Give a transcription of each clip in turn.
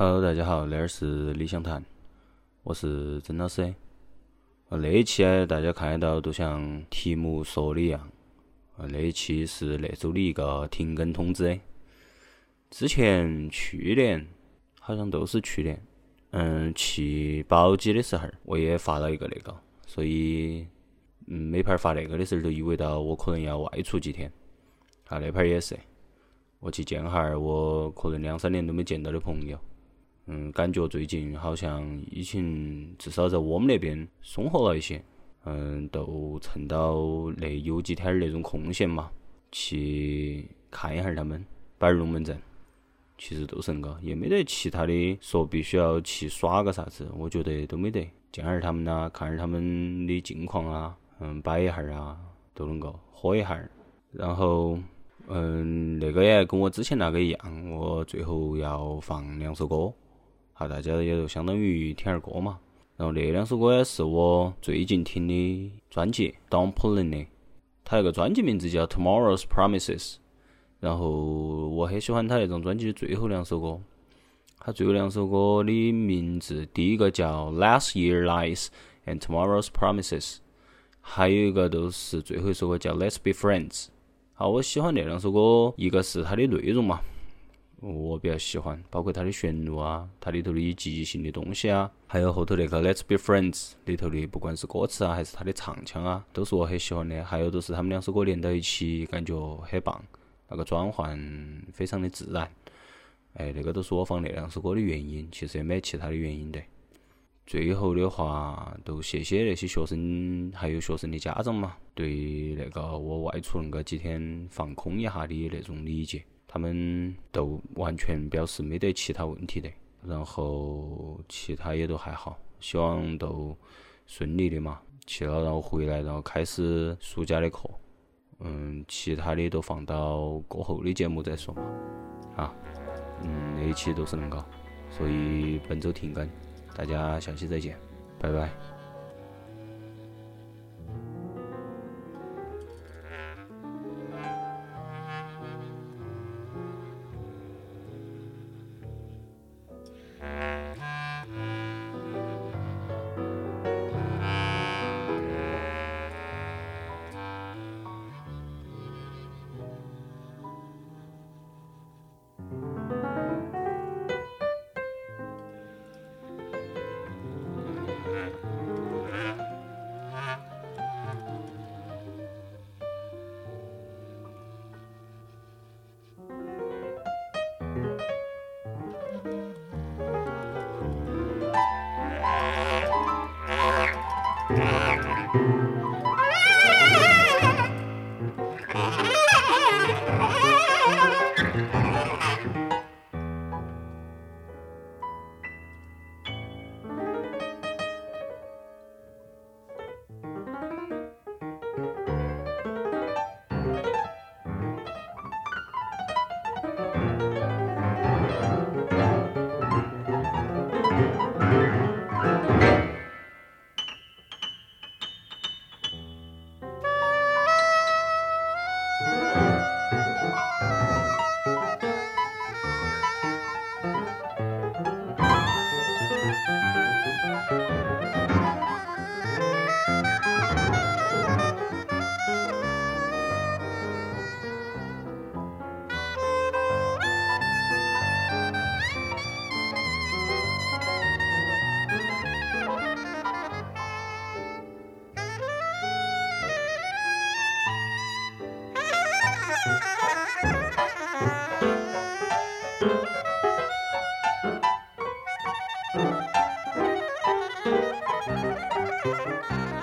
Hello，大家好，这儿是理想谈，我是曾老师。啊那一期大家看得到，都像题目说的一样，啊那一期是那周的一个停更通知。之前去年好像都是去年，嗯，去宝鸡的时候，我也发了一个那个，所以嗯，每盘发那个的时候，就意味到我可能要外出几天。啊，那盘也是，我去见哈儿我可能两三年都没见到的朋友。嗯，感觉最近好像疫情至少在我们那边松活了一些。嗯，都趁到那有几天那种空闲嘛，去看一下他们，摆龙门阵。其实都是恁个，也没得其他的说必须要去耍个啥子，我觉得都没得。见下他们呐，看下他们的近况啊，嗯，摆一下啊，都能够喝一下。然后，嗯，那个也跟我之前那个一样，我最后要放两首歌。好，大家也就相当于听下歌嘛。然后那两首歌也是我最近听的专辑 Don't Play 的，他那个专辑名字叫 Tomorrow's Promises。然后我很喜欢他那张专辑的最后两首歌。他最后两首歌的名字，第一个叫 Last Year Lies and Tomorrow's Promises，还有一个都是最后一首歌叫 Let's Be Friends。好，我喜欢那两首歌，一个是它的内容嘛。我比较喜欢，包括它的旋律啊，它里头的即兴的东西啊，还有后头那个《Let's Be Friends》里头的，不管是歌词啊，还是它的唱腔啊，都是我很喜欢的。还有就是他们两首歌连到一起，感觉很棒，那个转换非常的自然。哎，那个都是我放那两首歌的原因，其实也没其他的原因的。最后的话，都谢谢那些学生还有学生的家长嘛，对那个我外出恁个几天放空一下的那种理解。他们都完全表示没得其他问题的，然后其他也都还好，希望都顺利的嘛。去了，然后回来，然后开始暑假的课。嗯，其他的都放到过后的节目再说嘛。啊，嗯，那一期都是恁个，所以本周停更，大家下期再见，拜拜。thank Música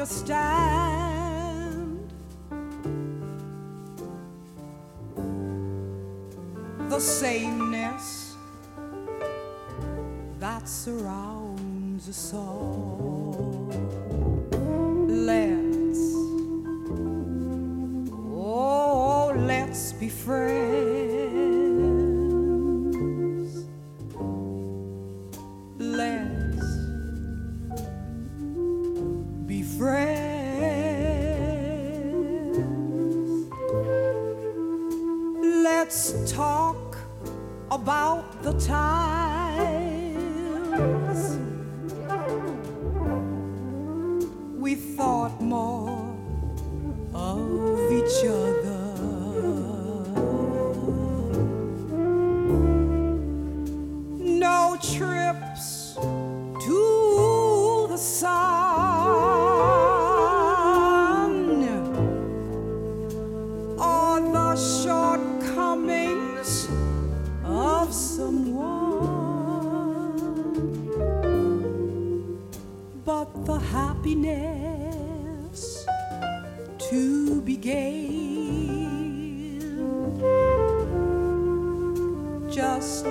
understand the sameness that surrounds us all. Let's, oh, let's be friends. Let's talk about the times. We thought more of each other. No trips to the sun. Or the of someone, but the happiness to be gained just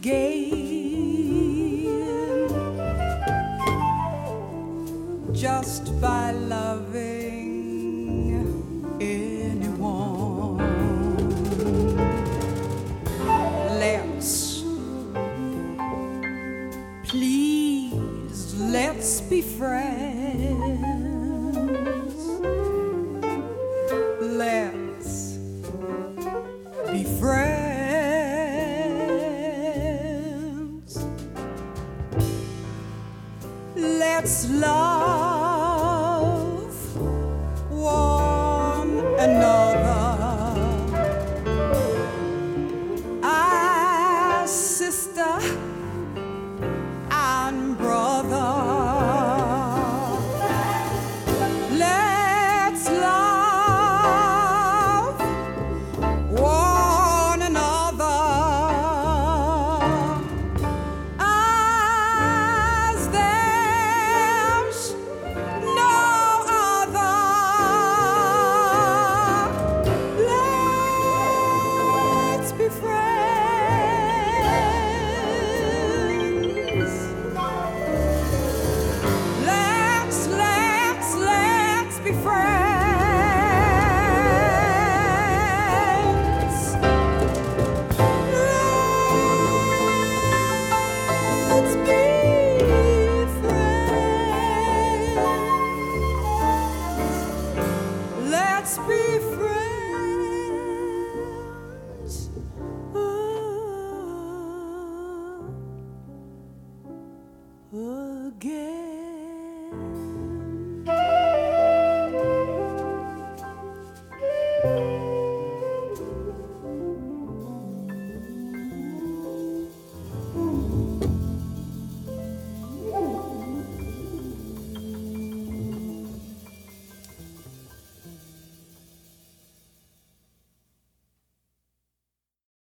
gained just by loving anyone. Let's, please, Let's be friends. It's love.